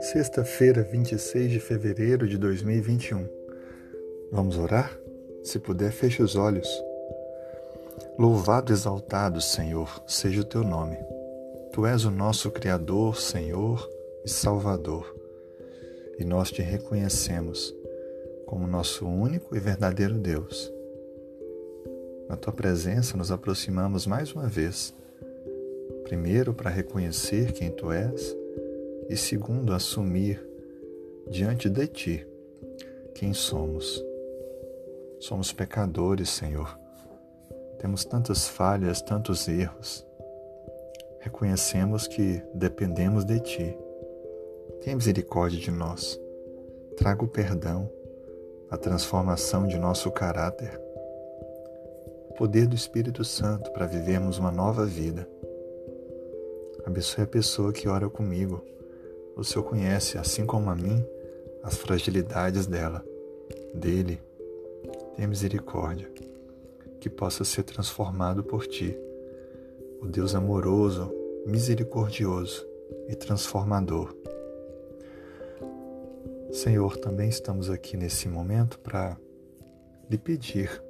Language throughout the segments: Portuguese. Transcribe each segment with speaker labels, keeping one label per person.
Speaker 1: Sexta-feira, 26 de fevereiro de 2021. Vamos orar? Se puder, feche os olhos. Louvado, exaltado, Senhor, seja o teu nome. Tu és o nosso Criador, Senhor e Salvador. E nós te reconhecemos como nosso único e verdadeiro Deus. Na tua presença nos aproximamos mais uma vez. Primeiro, para reconhecer quem tu és e segundo, assumir diante de Ti quem somos. Somos pecadores, Senhor. Temos tantas falhas, tantos erros. Reconhecemos que dependemos de Ti. Tenha misericórdia de nós. Traga o perdão, a transformação de nosso caráter, o poder do Espírito Santo para vivermos uma nova vida. Abençoe a pessoa que ora comigo o Senhor conhece, assim como a mim, as fragilidades dela, dele. Tenha misericórdia, que possa ser transformado por ti, o Deus amoroso, misericordioso e transformador. Senhor, também estamos aqui nesse momento para lhe pedir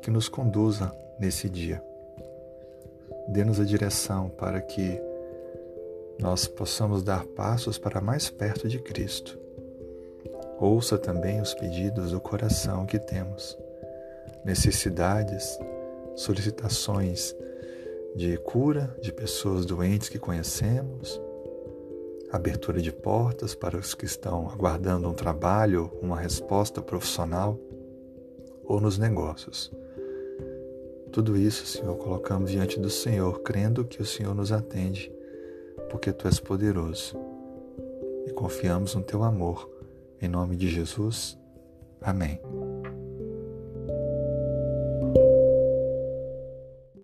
Speaker 1: que nos conduza nesse dia. Dê-nos a direção para que nós possamos dar passos para mais perto de Cristo. Ouça também os pedidos do coração que temos, necessidades, solicitações de cura de pessoas doentes que conhecemos, abertura de portas para os que estão aguardando um trabalho, uma resposta profissional ou nos negócios. Tudo isso, Senhor, colocamos diante do Senhor, crendo que o Senhor nos atende porque tu és poderoso. E confiamos no teu amor. Em nome de Jesus. Amém.